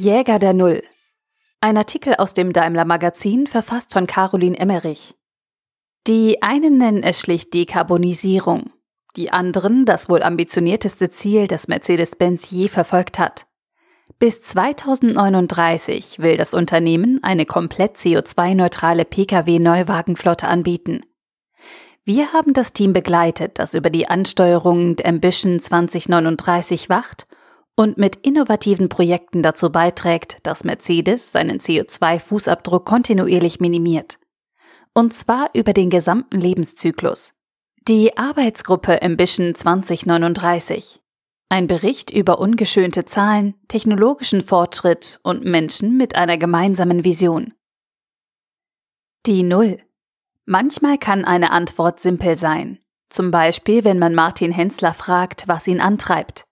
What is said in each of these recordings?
Jäger der Null. Ein Artikel aus dem Daimler Magazin, verfasst von Caroline Emmerich. Die einen nennen es schlicht Dekarbonisierung, die anderen das wohl ambitionierteste Ziel, das Mercedes-Benz je verfolgt hat. Bis 2039 will das Unternehmen eine komplett CO2-neutrale Pkw-Neuwagenflotte anbieten. Wir haben das Team begleitet, das über die Ansteuerung der Ambition 2039 wacht und mit innovativen Projekten dazu beiträgt, dass Mercedes seinen CO2-Fußabdruck kontinuierlich minimiert. Und zwar über den gesamten Lebenszyklus. Die Arbeitsgruppe Ambition 2039. Ein Bericht über ungeschönte Zahlen, technologischen Fortschritt und Menschen mit einer gemeinsamen Vision. Die Null. Manchmal kann eine Antwort simpel sein. Zum Beispiel, wenn man Martin Hensler fragt, was ihn antreibt.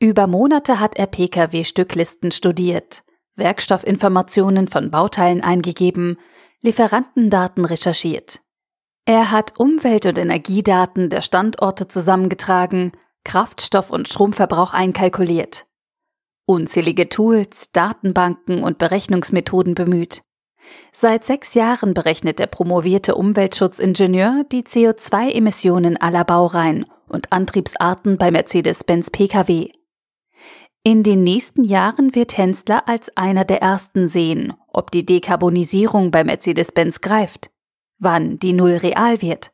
Über Monate hat er Pkw-Stücklisten studiert, Werkstoffinformationen von Bauteilen eingegeben, Lieferantendaten recherchiert. Er hat Umwelt- und Energiedaten der Standorte zusammengetragen, Kraftstoff- und Stromverbrauch einkalkuliert. Unzählige Tools, Datenbanken und Berechnungsmethoden bemüht. Seit sechs Jahren berechnet der promovierte Umweltschutzingenieur die CO2-Emissionen aller Baureihen und Antriebsarten bei Mercedes-Benz Pkw. In den nächsten Jahren wird Hensler als einer der ersten sehen, ob die Dekarbonisierung bei Mercedes-Benz greift, wann die Null real wird.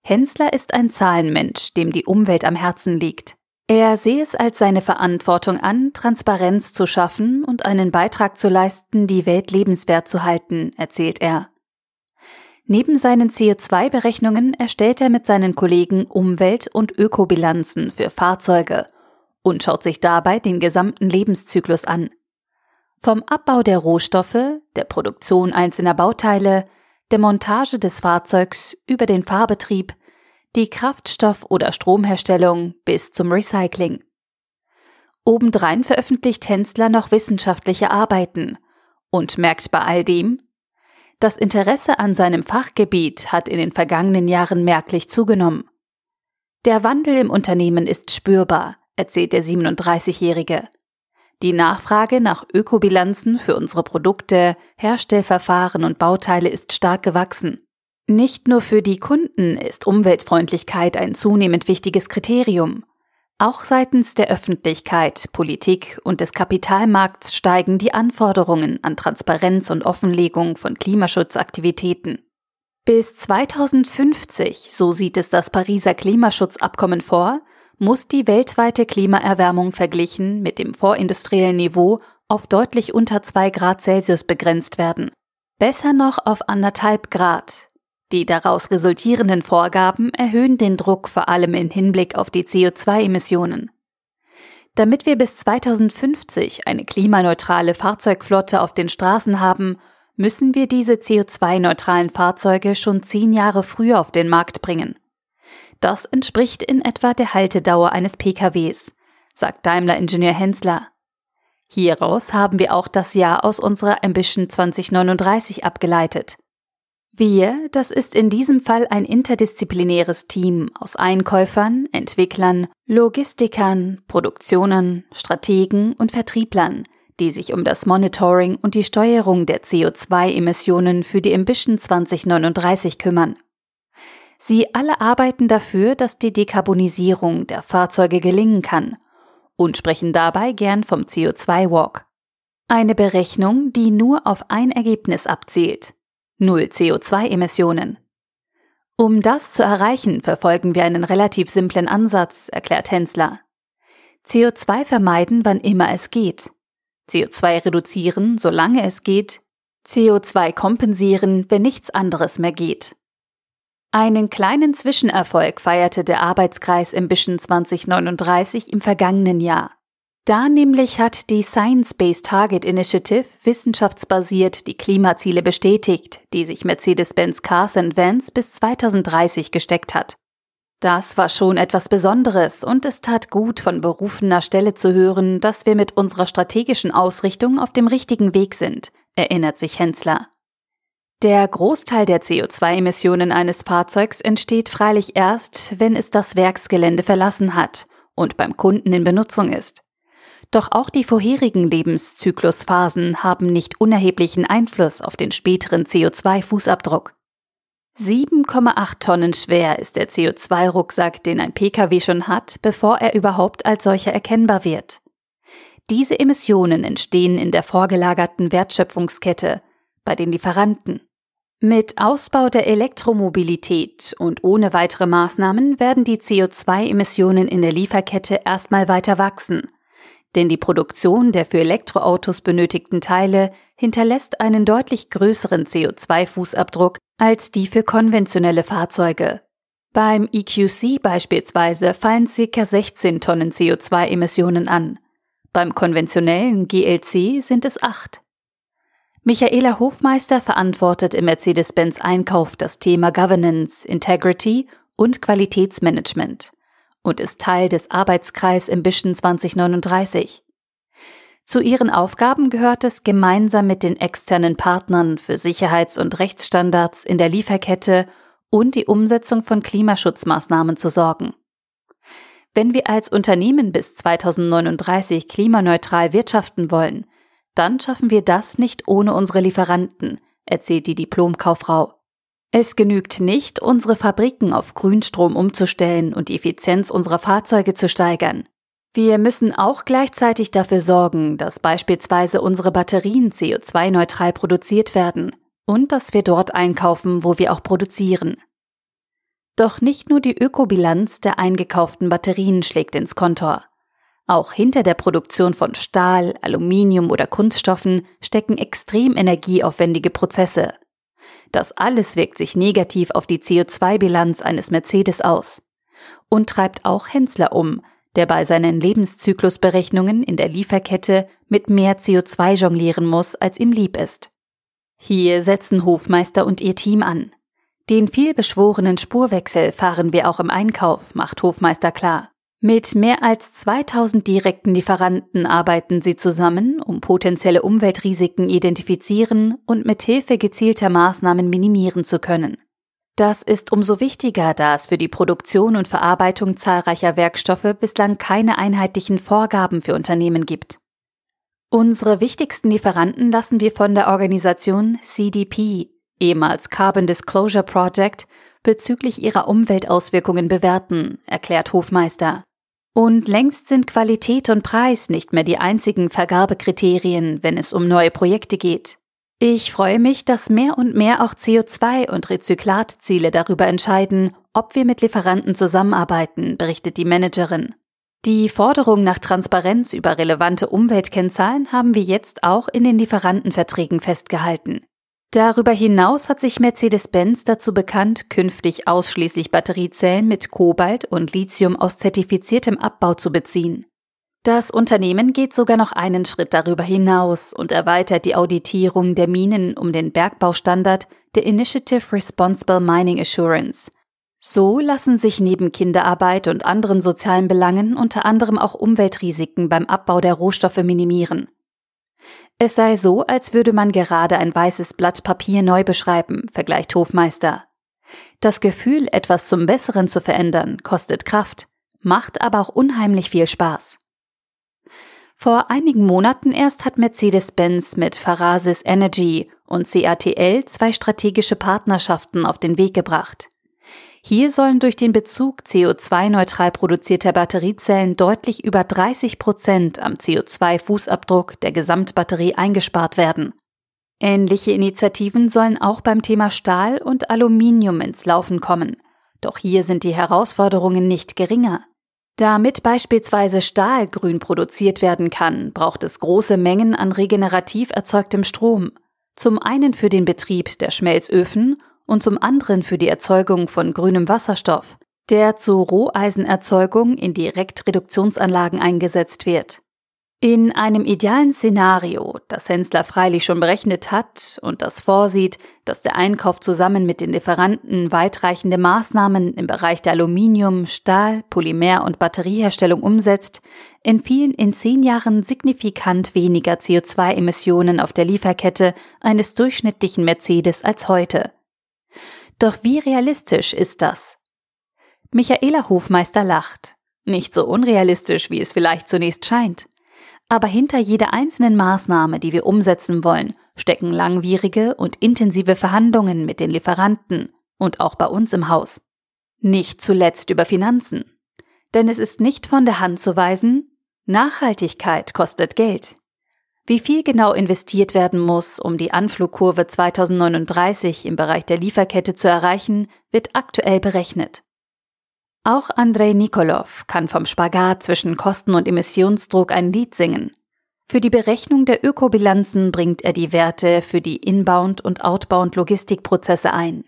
Hensler ist ein Zahlenmensch, dem die Umwelt am Herzen liegt. Er sehe es als seine Verantwortung an, Transparenz zu schaffen und einen Beitrag zu leisten, die Welt lebenswert zu halten, erzählt er. Neben seinen CO2-Berechnungen erstellt er mit seinen Kollegen Umwelt- und Ökobilanzen für Fahrzeuge und schaut sich dabei den gesamten Lebenszyklus an. Vom Abbau der Rohstoffe, der Produktion einzelner Bauteile, der Montage des Fahrzeugs über den Fahrbetrieb, die Kraftstoff- oder Stromherstellung bis zum Recycling. Obendrein veröffentlicht Hensler noch wissenschaftliche Arbeiten und merkt bei all dem, das Interesse an seinem Fachgebiet hat in den vergangenen Jahren merklich zugenommen. Der Wandel im Unternehmen ist spürbar, erzählt der 37-Jährige. Die Nachfrage nach Ökobilanzen für unsere Produkte, Herstellverfahren und Bauteile ist stark gewachsen. Nicht nur für die Kunden ist Umweltfreundlichkeit ein zunehmend wichtiges Kriterium. Auch seitens der Öffentlichkeit, Politik und des Kapitalmarkts steigen die Anforderungen an Transparenz und Offenlegung von Klimaschutzaktivitäten. Bis 2050, so sieht es das Pariser Klimaschutzabkommen vor, muss die weltweite Klimaerwärmung verglichen mit dem vorindustriellen Niveau auf deutlich unter 2 Grad Celsius begrenzt werden. Besser noch auf anderthalb Grad. Die daraus resultierenden Vorgaben erhöhen den Druck vor allem in Hinblick auf die CO2-Emissionen. Damit wir bis 2050 eine klimaneutrale Fahrzeugflotte auf den Straßen haben, müssen wir diese CO2-neutralen Fahrzeuge schon zehn Jahre früher auf den Markt bringen. Das entspricht in etwa der Haltedauer eines PKWs, sagt Daimler-Ingenieur Hensler. Hieraus haben wir auch das Jahr aus unserer Ambition 2039 abgeleitet. Wir, das ist in diesem Fall ein interdisziplinäres Team aus Einkäufern, Entwicklern, Logistikern, Produktionen, Strategen und Vertrieblern, die sich um das Monitoring und die Steuerung der CO2-Emissionen für die Ambition 2039 kümmern. Sie alle arbeiten dafür, dass die Dekarbonisierung der Fahrzeuge gelingen kann und sprechen dabei gern vom CO2-Walk. Eine Berechnung, die nur auf ein Ergebnis abzielt. Null CO2-Emissionen. Um das zu erreichen, verfolgen wir einen relativ simplen Ansatz, erklärt Hensler. CO2 vermeiden, wann immer es geht. CO2 reduzieren, solange es geht. CO2 kompensieren, wenn nichts anderes mehr geht. Einen kleinen Zwischenerfolg feierte der Arbeitskreis Ambition 2039 im vergangenen Jahr. Da nämlich hat die Science-Based Target Initiative wissenschaftsbasiert die Klimaziele bestätigt, die sich Mercedes-Benz Cars and Vans bis 2030 gesteckt hat. Das war schon etwas Besonderes und es tat gut, von berufener Stelle zu hören, dass wir mit unserer strategischen Ausrichtung auf dem richtigen Weg sind, erinnert sich Hensler. Der Großteil der CO2-Emissionen eines Fahrzeugs entsteht freilich erst, wenn es das Werksgelände verlassen hat und beim Kunden in Benutzung ist. Doch auch die vorherigen Lebenszyklusphasen haben nicht unerheblichen Einfluss auf den späteren CO2-Fußabdruck. 7,8 Tonnen schwer ist der CO2-Rucksack, den ein Pkw schon hat, bevor er überhaupt als solcher erkennbar wird. Diese Emissionen entstehen in der vorgelagerten Wertschöpfungskette, bei den Lieferanten. Mit Ausbau der Elektromobilität und ohne weitere Maßnahmen werden die CO2-Emissionen in der Lieferkette erstmal weiter wachsen, denn die Produktion der für Elektroautos benötigten Teile hinterlässt einen deutlich größeren CO2-Fußabdruck als die für konventionelle Fahrzeuge. Beim EQC beispielsweise fallen ca. 16 Tonnen CO2-Emissionen an. Beim konventionellen GLC sind es 8. Michaela Hofmeister verantwortet im Mercedes-Benz Einkauf das Thema Governance, Integrity und Qualitätsmanagement und ist Teil des Arbeitskreis Ambition 2039. Zu ihren Aufgaben gehört es, gemeinsam mit den externen Partnern für Sicherheits- und Rechtsstandards in der Lieferkette und die Umsetzung von Klimaschutzmaßnahmen zu sorgen. Wenn wir als Unternehmen bis 2039 klimaneutral wirtschaften wollen, dann schaffen wir das nicht ohne unsere Lieferanten, erzählt die Diplomkauffrau. Es genügt nicht, unsere Fabriken auf Grünstrom umzustellen und die Effizienz unserer Fahrzeuge zu steigern. Wir müssen auch gleichzeitig dafür sorgen, dass beispielsweise unsere Batterien CO2-neutral produziert werden und dass wir dort einkaufen, wo wir auch produzieren. Doch nicht nur die Ökobilanz der eingekauften Batterien schlägt ins Kontor. Auch hinter der Produktion von Stahl, Aluminium oder Kunststoffen stecken extrem energieaufwendige Prozesse. Das alles wirkt sich negativ auf die CO2-Bilanz eines Mercedes aus und treibt auch Hensler um, der bei seinen Lebenszyklusberechnungen in der Lieferkette mit mehr CO2 jonglieren muss, als ihm lieb ist. Hier setzen Hofmeister und ihr Team an. Den vielbeschworenen Spurwechsel fahren wir auch im Einkauf, macht Hofmeister klar. Mit mehr als 2000 direkten Lieferanten arbeiten sie zusammen, um potenzielle Umweltrisiken identifizieren und mit Hilfe gezielter Maßnahmen minimieren zu können. Das ist umso wichtiger, da es für die Produktion und Verarbeitung zahlreicher Werkstoffe bislang keine einheitlichen Vorgaben für Unternehmen gibt. Unsere wichtigsten Lieferanten lassen wir von der Organisation CDP, ehemals Carbon Disclosure Project, bezüglich ihrer Umweltauswirkungen bewerten, erklärt Hofmeister. Und längst sind Qualität und Preis nicht mehr die einzigen Vergabekriterien, wenn es um neue Projekte geht. Ich freue mich, dass mehr und mehr auch CO2- und Rezyklatziele darüber entscheiden, ob wir mit Lieferanten zusammenarbeiten, berichtet die Managerin. Die Forderung nach Transparenz über relevante Umweltkennzahlen haben wir jetzt auch in den Lieferantenverträgen festgehalten. Darüber hinaus hat sich Mercedes-Benz dazu bekannt, künftig ausschließlich Batteriezellen mit Kobalt und Lithium aus zertifiziertem Abbau zu beziehen. Das Unternehmen geht sogar noch einen Schritt darüber hinaus und erweitert die Auditierung der Minen um den Bergbaustandard der Initiative Responsible Mining Assurance. So lassen sich neben Kinderarbeit und anderen sozialen Belangen unter anderem auch Umweltrisiken beim Abbau der Rohstoffe minimieren. Es sei so, als würde man gerade ein weißes Blatt Papier neu beschreiben, vergleicht Hofmeister. Das Gefühl, etwas zum Besseren zu verändern, kostet Kraft, macht aber auch unheimlich viel Spaß. Vor einigen Monaten erst hat Mercedes-Benz mit Farasis Energy und CATL zwei strategische Partnerschaften auf den Weg gebracht. Hier sollen durch den Bezug CO2-neutral produzierter Batteriezellen deutlich über 30 Prozent am CO2-Fußabdruck der Gesamtbatterie eingespart werden. Ähnliche Initiativen sollen auch beim Thema Stahl und Aluminium ins Laufen kommen. Doch hier sind die Herausforderungen nicht geringer. Damit beispielsweise Stahl grün produziert werden kann, braucht es große Mengen an regenerativ erzeugtem Strom. Zum einen für den Betrieb der Schmelzöfen und zum anderen für die Erzeugung von grünem Wasserstoff, der zur Roheisenerzeugung in Direktreduktionsanlagen eingesetzt wird. In einem idealen Szenario, das Hensler freilich schon berechnet hat und das vorsieht, dass der Einkauf zusammen mit den Lieferanten weitreichende Maßnahmen im Bereich der Aluminium-, Stahl-, Polymer- und Batterieherstellung umsetzt, entfielen in zehn Jahren signifikant weniger CO2-Emissionen auf der Lieferkette eines durchschnittlichen Mercedes als heute. Doch wie realistisch ist das? Michaela Hofmeister lacht. Nicht so unrealistisch, wie es vielleicht zunächst scheint. Aber hinter jeder einzelnen Maßnahme, die wir umsetzen wollen, stecken langwierige und intensive Verhandlungen mit den Lieferanten und auch bei uns im Haus. Nicht zuletzt über Finanzen. Denn es ist nicht von der Hand zu weisen, Nachhaltigkeit kostet Geld. Wie viel genau investiert werden muss, um die Anflugkurve 2039 im Bereich der Lieferkette zu erreichen, wird aktuell berechnet. Auch Andrei Nikolov kann vom Spagat zwischen Kosten und Emissionsdruck ein Lied singen. Für die Berechnung der Ökobilanzen bringt er die Werte für die Inbound- und Outbound-Logistikprozesse ein.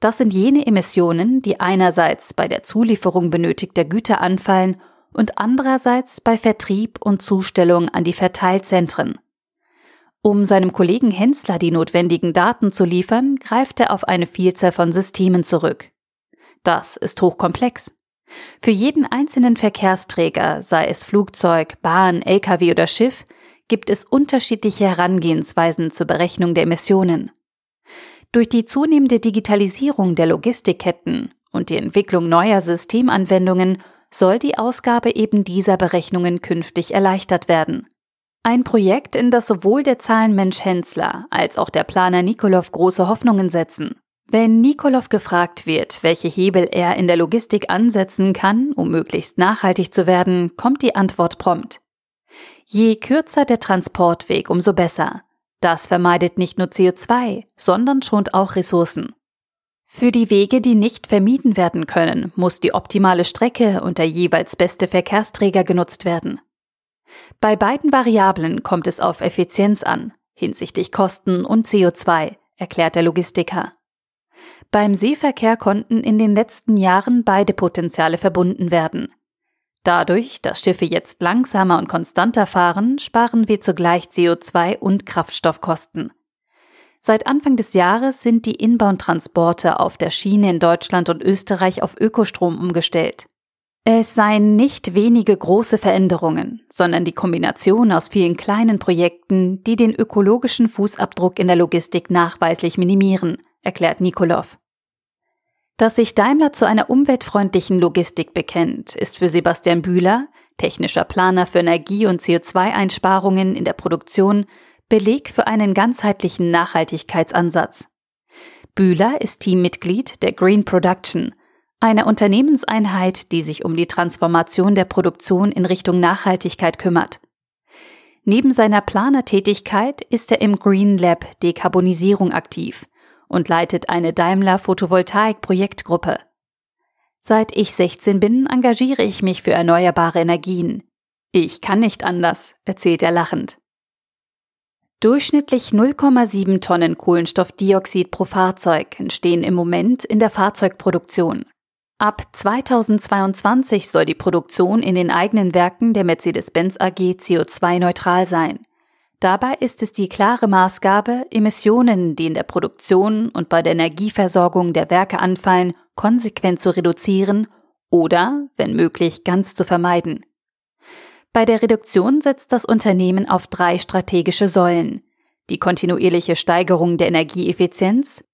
Das sind jene Emissionen, die einerseits bei der Zulieferung benötigter Güter anfallen und andererseits bei Vertrieb und Zustellung an die Verteilzentren. Um seinem Kollegen Hensler die notwendigen Daten zu liefern, greift er auf eine Vielzahl von Systemen zurück. Das ist hochkomplex. Für jeden einzelnen Verkehrsträger, sei es Flugzeug, Bahn, Lkw oder Schiff, gibt es unterschiedliche Herangehensweisen zur Berechnung der Emissionen. Durch die zunehmende Digitalisierung der Logistikketten und die Entwicklung neuer Systemanwendungen soll die Ausgabe eben dieser Berechnungen künftig erleichtert werden. Ein Projekt, in das sowohl der Zahlenmensch Hensler als auch der Planer Nikolov große Hoffnungen setzen. Wenn Nikolov gefragt wird, welche Hebel er in der Logistik ansetzen kann, um möglichst nachhaltig zu werden, kommt die Antwort prompt. Je kürzer der Transportweg, umso besser. Das vermeidet nicht nur CO2, sondern schont auch Ressourcen. Für die Wege, die nicht vermieden werden können, muss die optimale Strecke und der jeweils beste Verkehrsträger genutzt werden. Bei beiden Variablen kommt es auf Effizienz an, hinsichtlich Kosten und CO2, erklärt der Logistiker. Beim Seeverkehr konnten in den letzten Jahren beide Potenziale verbunden werden. Dadurch, dass Schiffe jetzt langsamer und konstanter fahren, sparen wir zugleich CO2 und Kraftstoffkosten. Seit Anfang des Jahres sind die Inbound-Transporte auf der Schiene in Deutschland und Österreich auf Ökostrom umgestellt. Es seien nicht wenige große Veränderungen, sondern die Kombination aus vielen kleinen Projekten, die den ökologischen Fußabdruck in der Logistik nachweislich minimieren, erklärt Nikolov. Dass sich Daimler zu einer umweltfreundlichen Logistik bekennt, ist für Sebastian Bühler, technischer Planer für Energie- und CO2-Einsparungen in der Produktion, Beleg für einen ganzheitlichen Nachhaltigkeitsansatz. Bühler ist Teammitglied der Green Production, einer Unternehmenseinheit, die sich um die Transformation der Produktion in Richtung Nachhaltigkeit kümmert. Neben seiner Planertätigkeit ist er im Green Lab Dekarbonisierung aktiv und leitet eine Daimler Photovoltaik Projektgruppe. Seit ich 16 bin, engagiere ich mich für erneuerbare Energien. Ich kann nicht anders, erzählt er lachend. Durchschnittlich 0,7 Tonnen Kohlenstoffdioxid pro Fahrzeug entstehen im Moment in der Fahrzeugproduktion. Ab 2022 soll die Produktion in den eigenen Werken der Mercedes-Benz AG CO2-neutral sein. Dabei ist es die klare Maßgabe, Emissionen, die in der Produktion und bei der Energieversorgung der Werke anfallen, konsequent zu reduzieren oder, wenn möglich, ganz zu vermeiden. Bei der Reduktion setzt das Unternehmen auf drei strategische Säulen. Die kontinuierliche Steigerung der Energieeffizienz,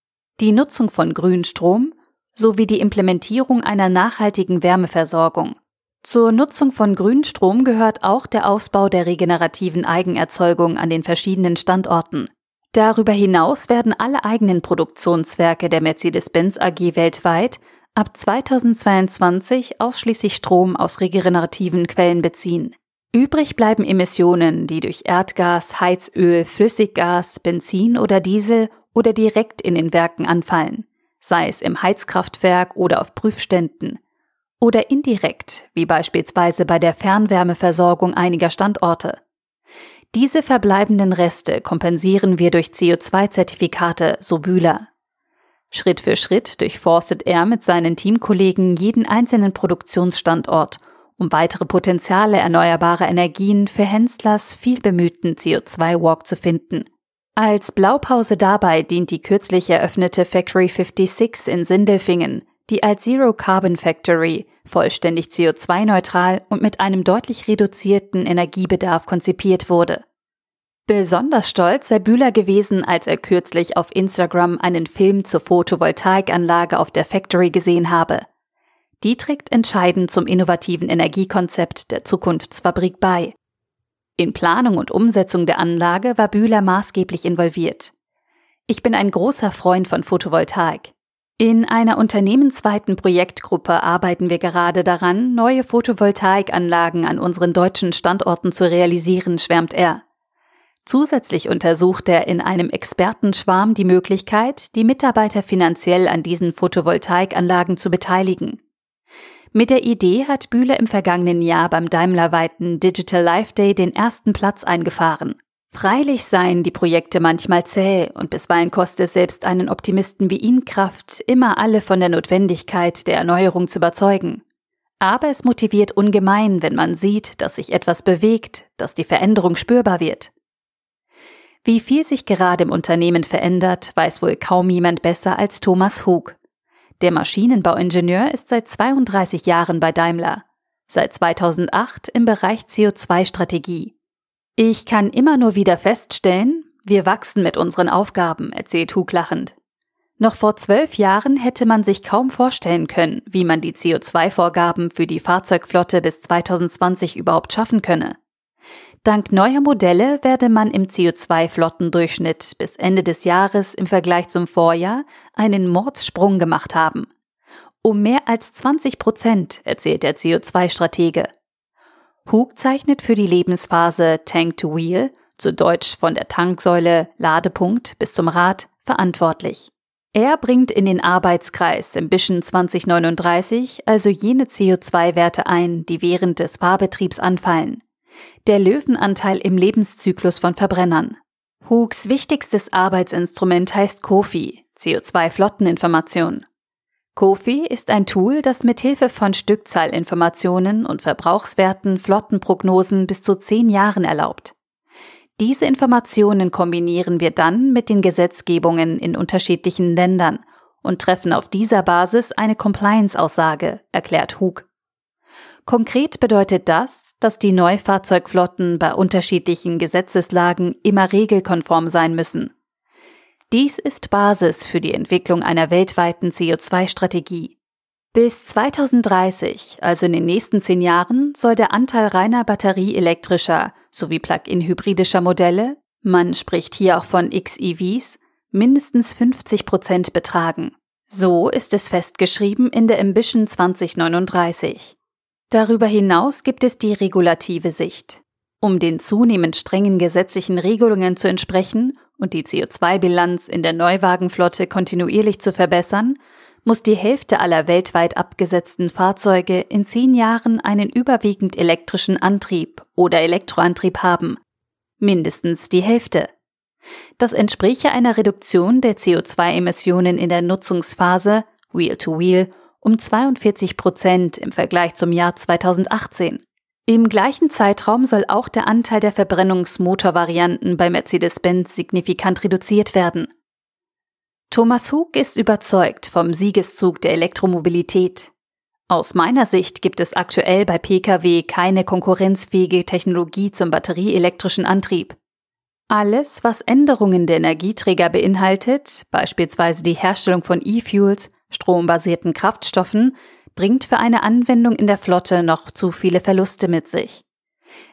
die Nutzung von Grünstrom sowie die Implementierung einer nachhaltigen Wärmeversorgung. Zur Nutzung von Grünstrom gehört auch der Ausbau der regenerativen Eigenerzeugung an den verschiedenen Standorten. Darüber hinaus werden alle eigenen Produktionswerke der Mercedes-Benz AG weltweit ab 2022 ausschließlich Strom aus regenerativen Quellen beziehen. Übrig bleiben Emissionen, die durch Erdgas, Heizöl, Flüssiggas, Benzin oder Diesel oder direkt in den Werken anfallen, sei es im Heizkraftwerk oder auf Prüfständen, oder indirekt, wie beispielsweise bei der Fernwärmeversorgung einiger Standorte. Diese verbleibenden Reste kompensieren wir durch CO2-Zertifikate, so Bühler. Schritt für Schritt durchforstet er mit seinen Teamkollegen jeden einzelnen Produktionsstandort um weitere Potenziale erneuerbarer Energien für Henslers vielbemühten CO2-Walk zu finden. Als Blaupause dabei dient die kürzlich eröffnete Factory 56 in Sindelfingen, die als Zero Carbon Factory vollständig CO2-neutral und mit einem deutlich reduzierten Energiebedarf konzipiert wurde. Besonders stolz sei Bühler gewesen, als er kürzlich auf Instagram einen Film zur Photovoltaikanlage auf der Factory gesehen habe. Die trägt entscheidend zum innovativen Energiekonzept der Zukunftsfabrik bei. In Planung und Umsetzung der Anlage war Bühler maßgeblich involviert. Ich bin ein großer Freund von Photovoltaik. In einer unternehmensweiten Projektgruppe arbeiten wir gerade daran, neue Photovoltaikanlagen an unseren deutschen Standorten zu realisieren, schwärmt er. Zusätzlich untersucht er in einem Expertenschwarm die Möglichkeit, die Mitarbeiter finanziell an diesen Photovoltaikanlagen zu beteiligen. Mit der Idee hat Bühler im vergangenen Jahr beim Daimlerweiten Digital Life Day den ersten Platz eingefahren. Freilich seien die Projekte manchmal zäh und bisweilen koste selbst einen Optimisten wie ihn Kraft, immer alle von der Notwendigkeit der Erneuerung zu überzeugen. Aber es motiviert ungemein, wenn man sieht, dass sich etwas bewegt, dass die Veränderung spürbar wird. Wie viel sich gerade im Unternehmen verändert, weiß wohl kaum jemand besser als Thomas Hug. Der Maschinenbauingenieur ist seit 32 Jahren bei Daimler, seit 2008 im Bereich CO2-Strategie. Ich kann immer nur wieder feststellen, wir wachsen mit unseren Aufgaben, erzählt Hug lachend. Noch vor zwölf Jahren hätte man sich kaum vorstellen können, wie man die CO2-Vorgaben für die Fahrzeugflotte bis 2020 überhaupt schaffen könne. Dank neuer Modelle werde man im CO2-Flottendurchschnitt bis Ende des Jahres im Vergleich zum Vorjahr einen Mordssprung gemacht haben. Um mehr als 20 Prozent, erzählt der CO2-Stratege. Hug zeichnet für die Lebensphase Tank to Wheel, zu Deutsch von der Tanksäule, Ladepunkt bis zum Rad, verantwortlich. Er bringt in den Arbeitskreis Ambition 2039 also jene CO2-Werte ein, die während des Fahrbetriebs anfallen der Löwenanteil im Lebenszyklus von Verbrennern. Hugs wichtigstes Arbeitsinstrument heißt Kofi, CO2-Flotteninformation. Kofi ist ein Tool, das mithilfe von Stückzahlinformationen und Verbrauchswerten Flottenprognosen bis zu zehn Jahren erlaubt. Diese Informationen kombinieren wir dann mit den Gesetzgebungen in unterschiedlichen Ländern und treffen auf dieser Basis eine Compliance-Aussage, erklärt Hug. Konkret bedeutet das, dass die Neufahrzeugflotten bei unterschiedlichen Gesetzeslagen immer regelkonform sein müssen. Dies ist Basis für die Entwicklung einer weltweiten CO2-Strategie. Bis 2030, also in den nächsten zehn Jahren, soll der Anteil reiner batterieelektrischer sowie Plug-in-hybridischer Modelle, man spricht hier auch von XEVs, mindestens 50 Prozent betragen. So ist es festgeschrieben in der Ambition 2039. Darüber hinaus gibt es die regulative Sicht. Um den zunehmend strengen gesetzlichen Regelungen zu entsprechen und die CO2-Bilanz in der Neuwagenflotte kontinuierlich zu verbessern, muss die Hälfte aller weltweit abgesetzten Fahrzeuge in zehn Jahren einen überwiegend elektrischen Antrieb oder Elektroantrieb haben. Mindestens die Hälfte. Das entspräche einer Reduktion der CO2-Emissionen in der Nutzungsphase Wheel-to-Wheel -Wheel um 42 Prozent im Vergleich zum Jahr 2018. Im gleichen Zeitraum soll auch der Anteil der Verbrennungsmotorvarianten bei Mercedes-Benz signifikant reduziert werden. Thomas Hug ist überzeugt vom Siegeszug der Elektromobilität. Aus meiner Sicht gibt es aktuell bei Pkw keine konkurrenzfähige Technologie zum batterieelektrischen Antrieb. Alles, was Änderungen der Energieträger beinhaltet, beispielsweise die Herstellung von E-Fuels, strombasierten Kraftstoffen bringt für eine Anwendung in der Flotte noch zu viele Verluste mit sich.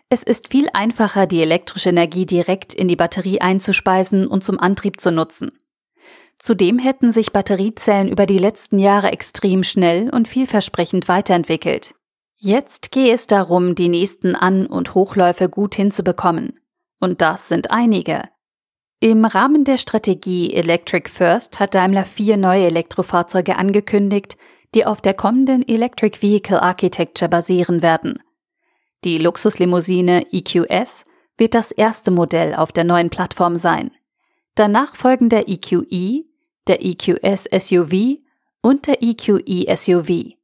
Es ist viel einfacher, die elektrische Energie direkt in die Batterie einzuspeisen und zum Antrieb zu nutzen. Zudem hätten sich Batteriezellen über die letzten Jahre extrem schnell und vielversprechend weiterentwickelt. Jetzt gehe es darum, die nächsten An- und Hochläufe gut hinzubekommen. Und das sind einige. Im Rahmen der Strategie Electric First hat Daimler vier neue Elektrofahrzeuge angekündigt, die auf der kommenden Electric Vehicle Architecture basieren werden. Die Luxuslimousine EQS wird das erste Modell auf der neuen Plattform sein. Danach folgen der EQE, e, der EQS SUV und der EQE SUV.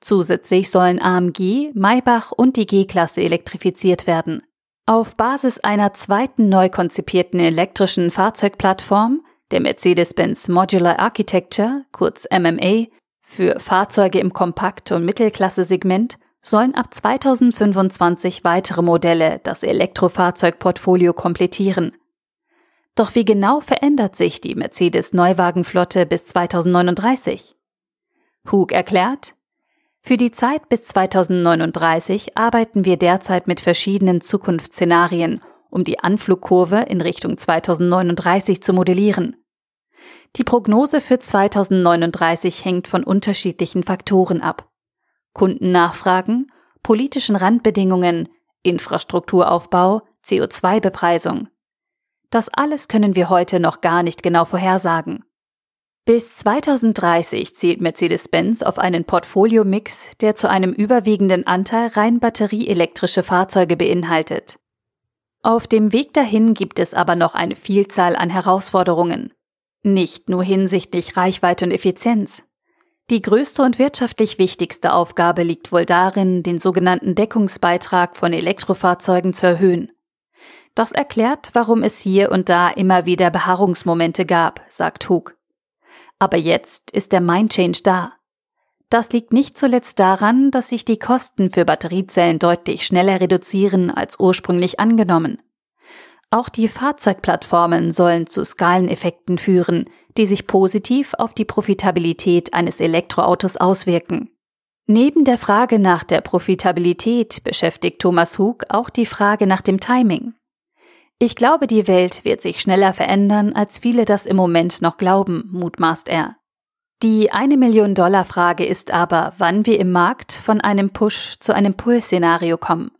Zusätzlich sollen AMG, Maybach und die G-Klasse elektrifiziert werden. Auf Basis einer zweiten neu konzipierten elektrischen Fahrzeugplattform, der Mercedes-Benz Modular Architecture, kurz MMA, für Fahrzeuge im Kompakt- und Mittelklasse-Segment sollen ab 2025 weitere Modelle das Elektrofahrzeugportfolio komplettieren. Doch wie genau verändert sich die Mercedes-Neuwagenflotte bis 2039? Hug erklärt, Für die Zeit bis 2039 arbeiten wir derzeit mit verschiedenen Zukunftsszenarien, um die Anflugkurve in Richtung 2039 zu modellieren. Die Prognose für 2039 hängt von unterschiedlichen Faktoren ab. Kundennachfragen, politischen Randbedingungen, Infrastrukturaufbau, CO2-Bepreisung. Das alles können wir heute noch gar nicht genau vorhersagen. Bis 2030 zielt Mercedes-Benz auf einen Portfoliomix, der zu einem überwiegenden Anteil rein batterieelektrische Fahrzeuge beinhaltet. Auf dem Weg dahin gibt es aber noch eine Vielzahl an Herausforderungen. Nicht nur hinsichtlich Reichweite und Effizienz. Die größte und wirtschaftlich wichtigste Aufgabe liegt wohl darin, den sogenannten Deckungsbeitrag von Elektrofahrzeugen zu erhöhen. Das erklärt, warum es hier und da immer wieder Beharrungsmomente gab, sagt Hug. Aber jetzt ist der Mindchange da. Das liegt nicht zuletzt daran, dass sich die Kosten für Batteriezellen deutlich schneller reduzieren als ursprünglich angenommen. Auch die Fahrzeugplattformen sollen zu Skaleneffekten führen, die sich positiv auf die Profitabilität eines Elektroautos auswirken. Neben der Frage nach der Profitabilität beschäftigt Thomas Hug auch die Frage nach dem Timing. Ich glaube, die Welt wird sich schneller verändern, als viele das im Moment noch glauben, mutmaßt er. Die eine Million Dollar Frage ist aber, wann wir im Markt von einem Push zu einem Pull-Szenario kommen.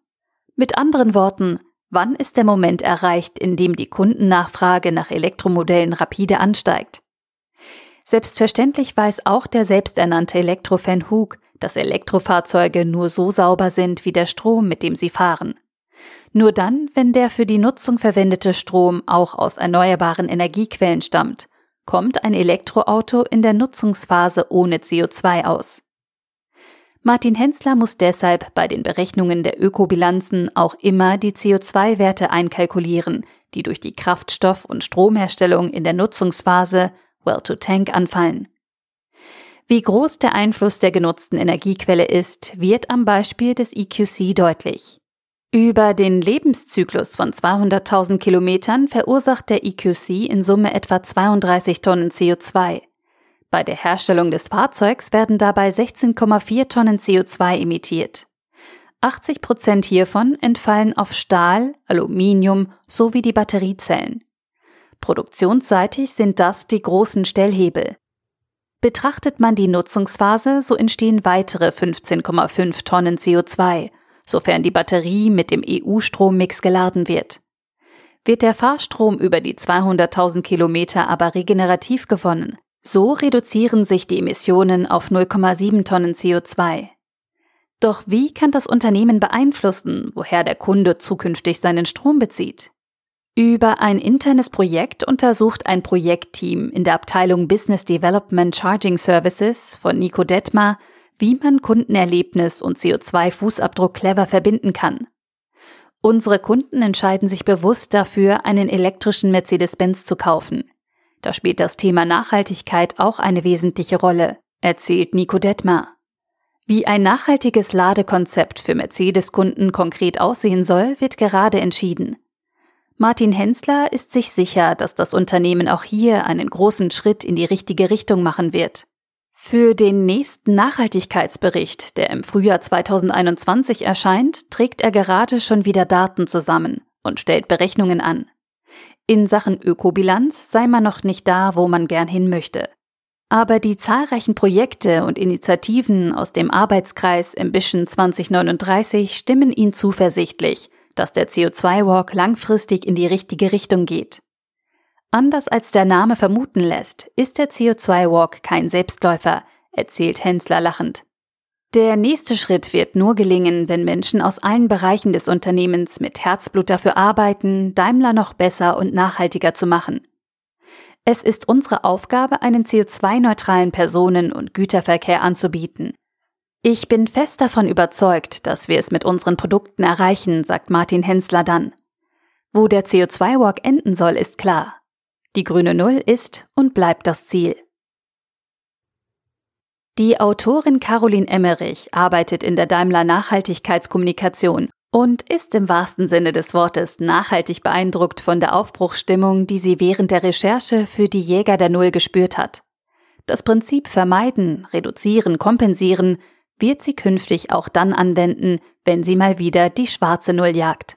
Mit anderen Worten, Wann ist der Moment erreicht, in dem die Kundennachfrage nach Elektromodellen rapide ansteigt? Selbstverständlich weiß auch der selbsternannte Elektrofan Hug, dass Elektrofahrzeuge nur so sauber sind wie der Strom, mit dem sie fahren. Nur dann, wenn der für die Nutzung verwendete Strom auch aus erneuerbaren Energiequellen stammt, kommt ein Elektroauto in der Nutzungsphase ohne CO2 aus. Martin Hensler muss deshalb bei den Berechnungen der Ökobilanzen auch immer die CO2-Werte einkalkulieren, die durch die Kraftstoff- und Stromherstellung in der Nutzungsphase Well-to-Tank anfallen. Wie groß der Einfluss der genutzten Energiequelle ist, wird am Beispiel des EQC deutlich. Über den Lebenszyklus von 200.000 Kilometern verursacht der EQC in Summe etwa 32 Tonnen CO2. Bei der Herstellung des Fahrzeugs werden dabei 16,4 Tonnen CO2 emittiert. 80 Prozent hiervon entfallen auf Stahl, Aluminium sowie die Batteriezellen. Produktionsseitig sind das die großen Stellhebel. Betrachtet man die Nutzungsphase, so entstehen weitere 15,5 Tonnen CO2, sofern die Batterie mit dem EU-Strommix geladen wird. Wird der Fahrstrom über die 200.000 Kilometer aber regenerativ gewonnen, so reduzieren sich die Emissionen auf 0,7 Tonnen CO2. Doch wie kann das Unternehmen beeinflussen, woher der Kunde zukünftig seinen Strom bezieht? Über ein internes Projekt untersucht ein Projektteam in der Abteilung Business Development Charging Services von Nico Detmar, wie man Kundenerlebnis und CO2-Fußabdruck clever verbinden kann. Unsere Kunden entscheiden sich bewusst dafür, einen elektrischen Mercedes-Benz zu kaufen. Da spielt das Thema Nachhaltigkeit auch eine wesentliche Rolle, erzählt Nico Detmar. Wie ein nachhaltiges Ladekonzept für Mercedes-Kunden konkret aussehen soll, wird gerade entschieden. Martin Hensler ist sich sicher, dass das Unternehmen auch hier einen großen Schritt in die richtige Richtung machen wird. Für den nächsten Nachhaltigkeitsbericht, der im Frühjahr 2021 erscheint, trägt er gerade schon wieder Daten zusammen und stellt Berechnungen an. In Sachen Ökobilanz sei man noch nicht da, wo man gern hin möchte. Aber die zahlreichen Projekte und Initiativen aus dem Arbeitskreis Ambition 2039 stimmen ihn zuversichtlich, dass der CO2-Walk langfristig in die richtige Richtung geht. Anders als der Name vermuten lässt, ist der CO2-Walk kein Selbstläufer, erzählt Hensler lachend. Der nächste Schritt wird nur gelingen, wenn Menschen aus allen Bereichen des Unternehmens mit Herzblut dafür arbeiten, Daimler noch besser und nachhaltiger zu machen. Es ist unsere Aufgabe, einen CO2-neutralen Personen- und Güterverkehr anzubieten. Ich bin fest davon überzeugt, dass wir es mit unseren Produkten erreichen, sagt Martin Hensler dann. Wo der CO2-Walk enden soll, ist klar. Die grüne Null ist und bleibt das Ziel. Die Autorin Caroline Emmerich arbeitet in der Daimler Nachhaltigkeitskommunikation und ist im wahrsten Sinne des Wortes nachhaltig beeindruckt von der Aufbruchsstimmung, die sie während der Recherche für die Jäger der Null gespürt hat. Das Prinzip vermeiden, reduzieren, kompensieren, wird sie künftig auch dann anwenden, wenn sie mal wieder die schwarze Null jagt.